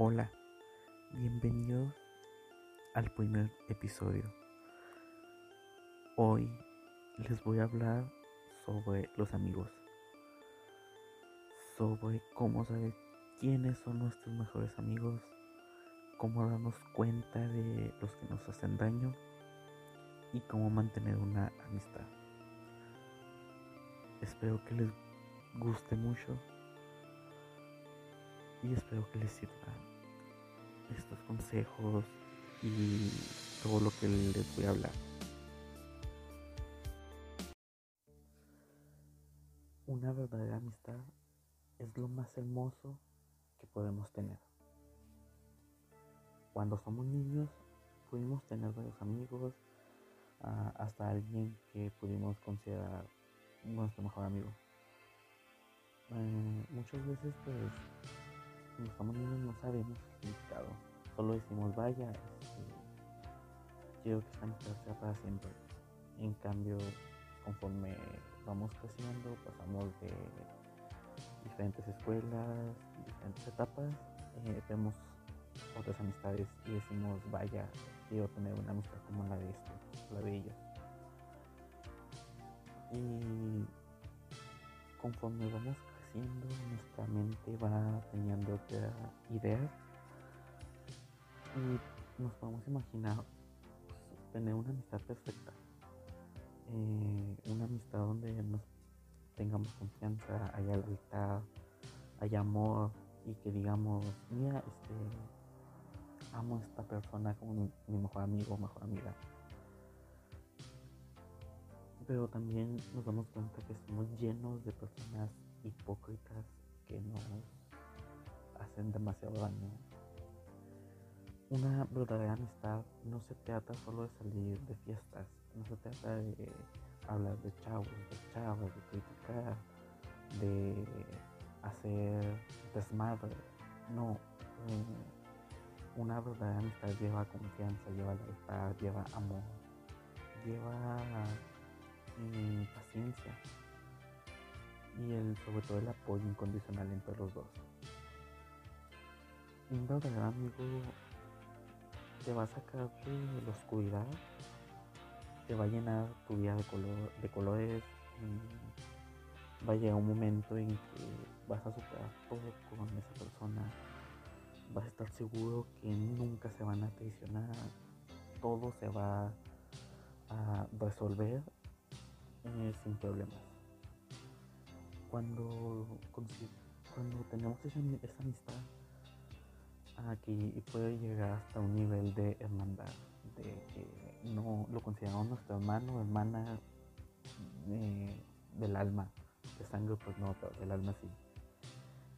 Hola, bienvenidos al primer episodio. Hoy les voy a hablar sobre los amigos, sobre cómo saber quiénes son nuestros mejores amigos, cómo darnos cuenta de los que nos hacen daño y cómo mantener una amistad. Espero que les guste mucho y espero que les sirvan estos consejos y todo lo que les voy a hablar. Una verdadera amistad es lo más hermoso que podemos tener. Cuando somos niños pudimos tener varios amigos, ah, hasta alguien que pudimos considerar nuestro mejor amigo. Eh, muchas veces pues cuando estamos no sabemos el significado. Solo decimos, vaya, este, quiero que esta amistad sea para siempre. En cambio, conforme vamos creciendo, pasamos de diferentes escuelas, diferentes etapas, eh, vemos otras amistades y decimos, vaya, quiero tener una amistad como la de este, la de ellos. Y conforme vamos nuestra mente va teniendo otras ideas. Y nos podemos imaginar pues, tener una amistad perfecta, eh, una amistad donde nos tengamos confianza, haya lealtad, haya amor y que digamos, mira, este, amo a esta persona como mi, mejor amigo o mejor amiga pero también nos damos cuenta que estamos llenos de personas hipócritas que nos hacen demasiado daño. Una verdadera amistad no se trata solo de salir de fiestas, no se trata de hablar de chavos, de chavos, de criticar, de hacer desmadre. No, eh, una verdadera amistad lleva confianza, lleva lealtad, lleva amor, lleva mm, paciencia y el, sobre todo el apoyo incondicional entre los dos. Un verdadero amigo te va a sacar de la oscuridad, te va a llenar tu vida de colores, va a llegar un momento en que vas a superar todo con esa persona, vas a estar seguro que nunca se van a traicionar, todo se va a resolver eh, sin problemas cuando, cuando tenemos esa, amistad, aquí puede llegar hasta un nivel de hermandad, de que no lo consideramos nuestro hermano hermana eh, del alma, de sangre pues no, pero del alma sí.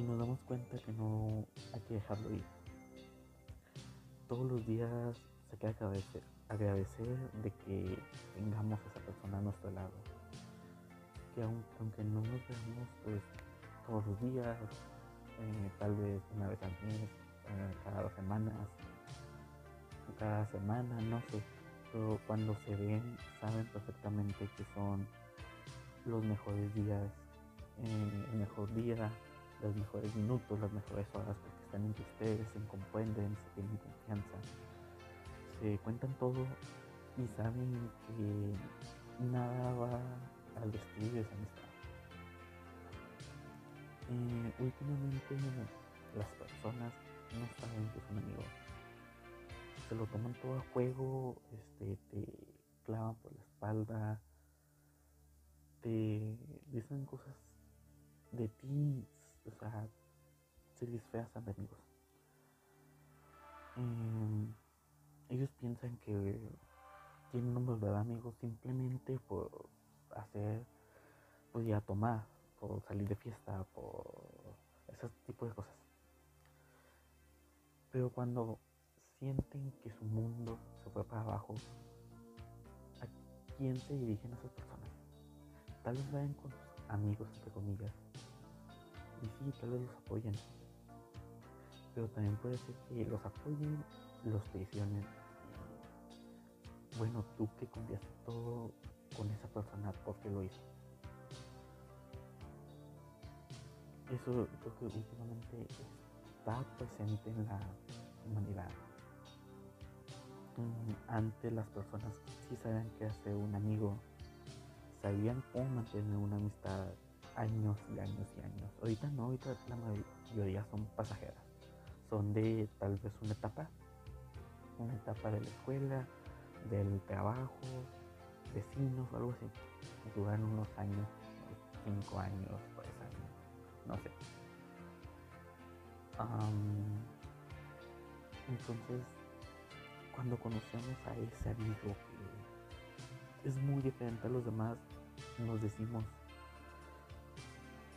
Y nos damos cuenta que no hay que dejarlo ir. Todos los días se queda agradecer, agradecer de que tengamos a esa persona a nuestro lado que aunque, no nos veamos pues todos los días, eh, tal vez una vez al mes, eh, cada dos semanas, cada semana, no sé, pero cuando se ven saben perfectamente que son los mejores días, eh, el mejor día, los mejores minutos, las mejores horas, porque están entre ustedes, se comprenden, se tienen confianza, se cuentan todo y saben que nada va al destruir esa amistad. Eh, últimamente las personas no saben que son amigos. Se lo toman todo a juego, este, te clavan por la espalda, te dicen cosas de ti, o sea, se disfrazan de amigos. Eh, ellos piensan que tienen un verdadero amigo simplemente por hacer, pues ya tomar, por salir de fiesta, por ese tipo de cosas. Pero cuando sienten que su mundo se fue para abajo, ¿a quién se dirigen esas personas? Tal vez vayan con sus amigos, entre comillas, y sí, tal vez los apoyen. Pero también puede ser que los apoyen, los traicionen. Bueno, tú que confiaste todo con esa persona porque lo hizo. Eso creo que últimamente es está presente en la humanidad. Mm, antes las personas sí sabían qué hacer un amigo, sabían cómo mantener una amistad años y años y años. Ahorita no, ahorita la mayoría son pasajeras, son de tal vez una etapa, una etapa de la escuela, del trabajo, vecinos o algo así. Duran unos años, cinco años, tres años, no sé. entonces, cuando conocemos a ese amigo que es muy diferente a los demás, nos decimos,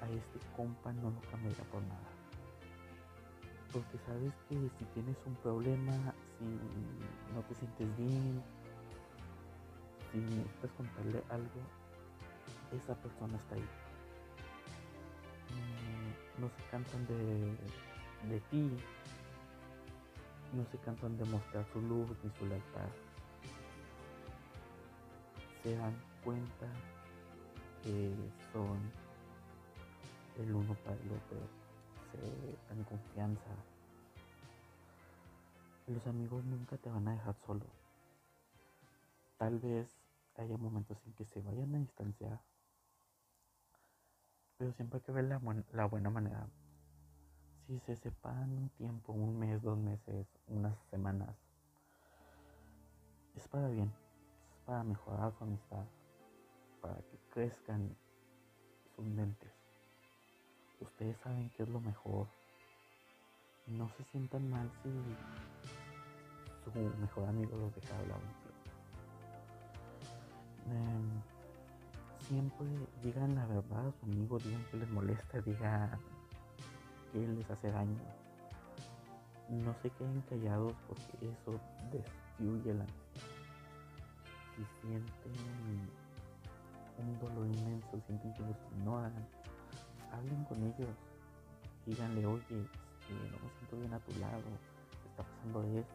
a este compa no lo cambiaría por nada. Porque sabes que si tienes un problema, si no te sientes bien, si necesitas contarle algo, esa persona está ahí. Mm, no se cansan de, de ti, no se cansan de mostrar su luz ni su lealtad. Se dan cuenta que son el uno para el otro, se dan confianza. Los amigos nunca te van a dejar solo. Tal vez haya momentos en que se vayan a distanciar, pero siempre hay que ver la, la buena manera. Si se separan un tiempo, un mes, dos meses, unas semanas, es para bien, es para mejorar su amistad, para que crezcan sus mentes. Ustedes saben que es lo mejor. No se sientan mal si su mejor amigo los deja hablar tiempo. siempre digan la verdad a su amigo, digan que les molesta, digan que les hace daño. No se queden callados porque eso destruye la amistad. Si sienten un dolor inmenso, sienten que los ignoran, hablen con ellos, díganle, oye, este, no me siento bien a tu lado, está pasando esto,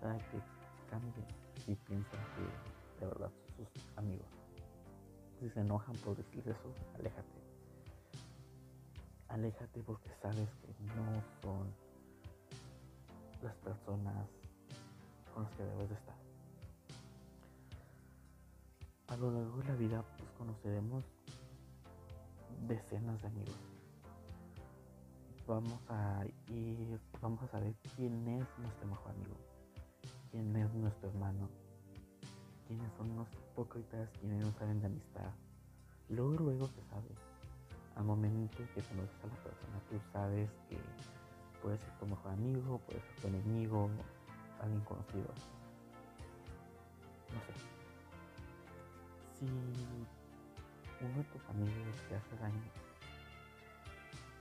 para que cambien y piensan que amigos. Si se enojan por decir eso, aléjate. Aléjate porque sabes que no son las personas con las que debes de estar. A lo largo de la vida pues conoceremos decenas de amigos. Vamos a ir, vamos a saber quién es nuestro mejor amigo, quién es nuestro hermano, quiénes son los hipócritas, quiénes no saben de amistad. Luego, luego se sabe. Al momento que conoces a la persona, tú sabes que puede ser tu mejor amigo, puede ser tu enemigo, alguien conocido. No sé. Si uno de tus amigos te hace daño,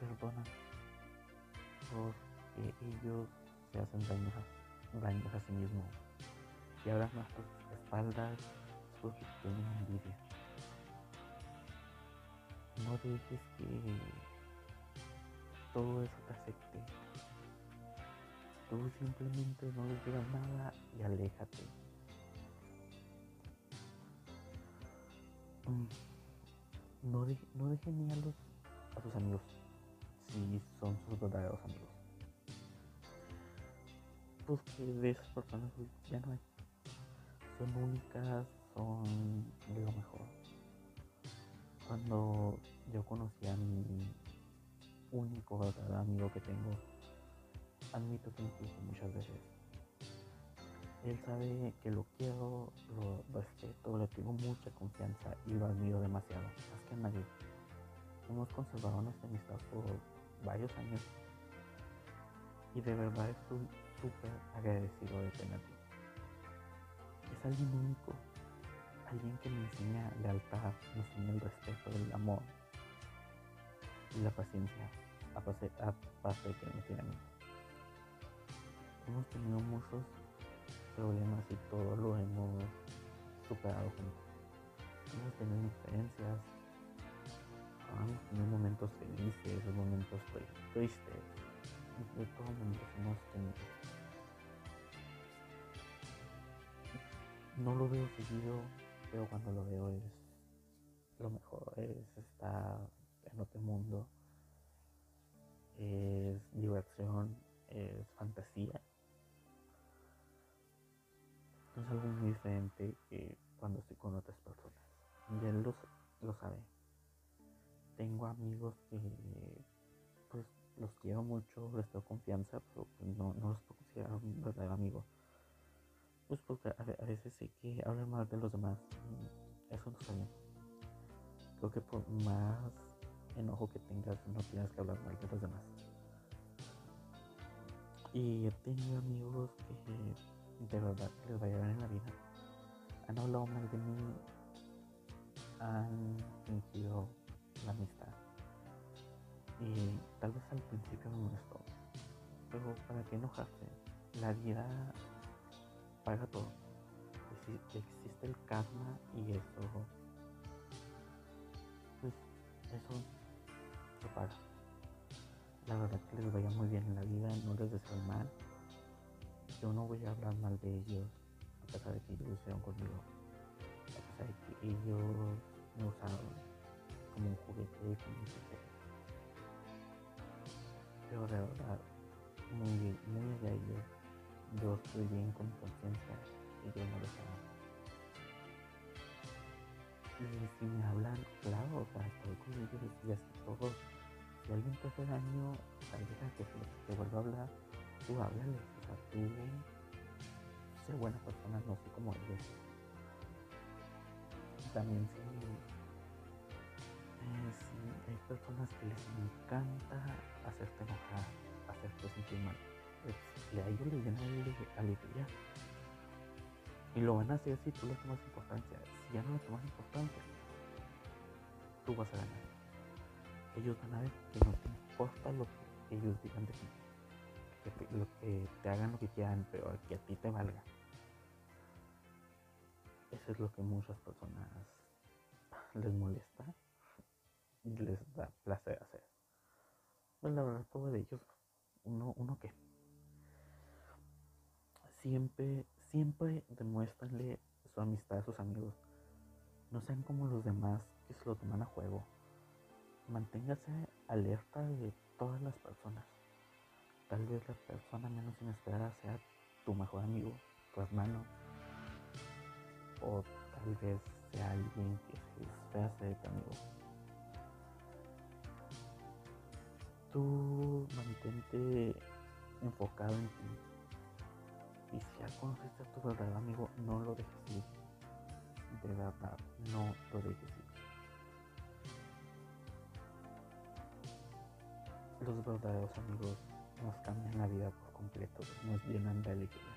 perdona, porque ellos se hacen daño a, a sí mismos. Y ahora más tus espaldas porque tienen envidia. No dejes que todo eso te afecte. Tú simplemente no les digas nada y aléjate. Mm no, dejen ni a, los, a sus amigos si son sus verdaderos amigos. Porque de esas personas ya no hay. Son únicas, son de lo mejor. Cuando yo conocí a mi único verdadero amigo que tengo, admito que equivoqué muchas veces. Él sabe que lo quiero, lo respeto, le tengo mucha confianza y lo admiro demasiado. Más que a nadie. Hemos conservado nuestra amistad por varios años y de verdad estoy súper agradecido de tenerte. Es alguien único, alguien que me enseña lealtad, me enseña el respeto, el amor y la paciencia, aparte de que me a mí. Hemos tenido muchos problemas y todo lo hemos superado juntos. Hemos tenido diferencias, hemos tenido momentos felices, momentos tristes, de todos momentos hemos tenido. No lo veo seguido, pero cuando lo veo es lo mejor, es estar en otro mundo. es diversión, es fantasía. Es algo muy diferente que cuando estoy con otras personas. Y él lo, lo sabe. Tengo amigos que pues los quiero mucho, les tengo confianza, pero pues, no, no los puedo considerar un verdadero amigo. Pues porque a, veces sé que hablan mal de los demás. Eso no está bien. Creo que por más enojo que tengas, no tienes que hablar mal de los demás. Y he tenido amigos que de verdad les vaya bien en la vida. Han hablado mal de mí, han sentido la amistad. Y tal vez al principio me molestó. Pero para qué enojarse. La vida paga todo. Existe el karma y eso, pues eso se paga. La verdad que les vaya muy bien en la vida, no les deseo mal. Yo no voy a hablar mal de ellos, a pesar de que ellos lo hicieron conmigo. A pesar de que ellos me usaron como un juguete, como un. Pero de verdad, muy, muy allá ellos yo estoy bien con conciencia y yo no les amo. Y si me hablan, claro, o sea, estoy con ellos y así todo. Si alguien te hace daño, deja que te vuelva a hablar, tú háblales, o sea, tú sé buena persona, no sé cómo ellos. También si, eh, si hay personas que les encanta hacerte enojar, hacerte sentir mal a ellos les llena de alegría. Y lo van a hacer si tú les tomas importancia. Si ya no les tomas importancia, tú vas a ganar. Ellos van a ver que no te importa lo que ellos digan de ti. Que, lo que te hagan lo que quieran, pero que a ti te valga. Eso es lo que muchas personas les molesta y les da placer hacer. Pues la verdad, de ellos, uno, uno que siempre, siempre demuéstranle su amistad a sus amigos. No sean como los demás que se lo toman a juego. Manténgase alerta de todas las personas. Tal vez la persona menos inesperada sea tu mejor amigo, tu hermano. O tal vez sea alguien que se hace de tu amigo. Tú mantente enfocado en ti y si ya conociste a tu verdadero amigo, no lo dejes ir. De verdad, no lo dejes ir. Los verdaderos amigos nos cambian la vida por completo, nos llenan de alegría.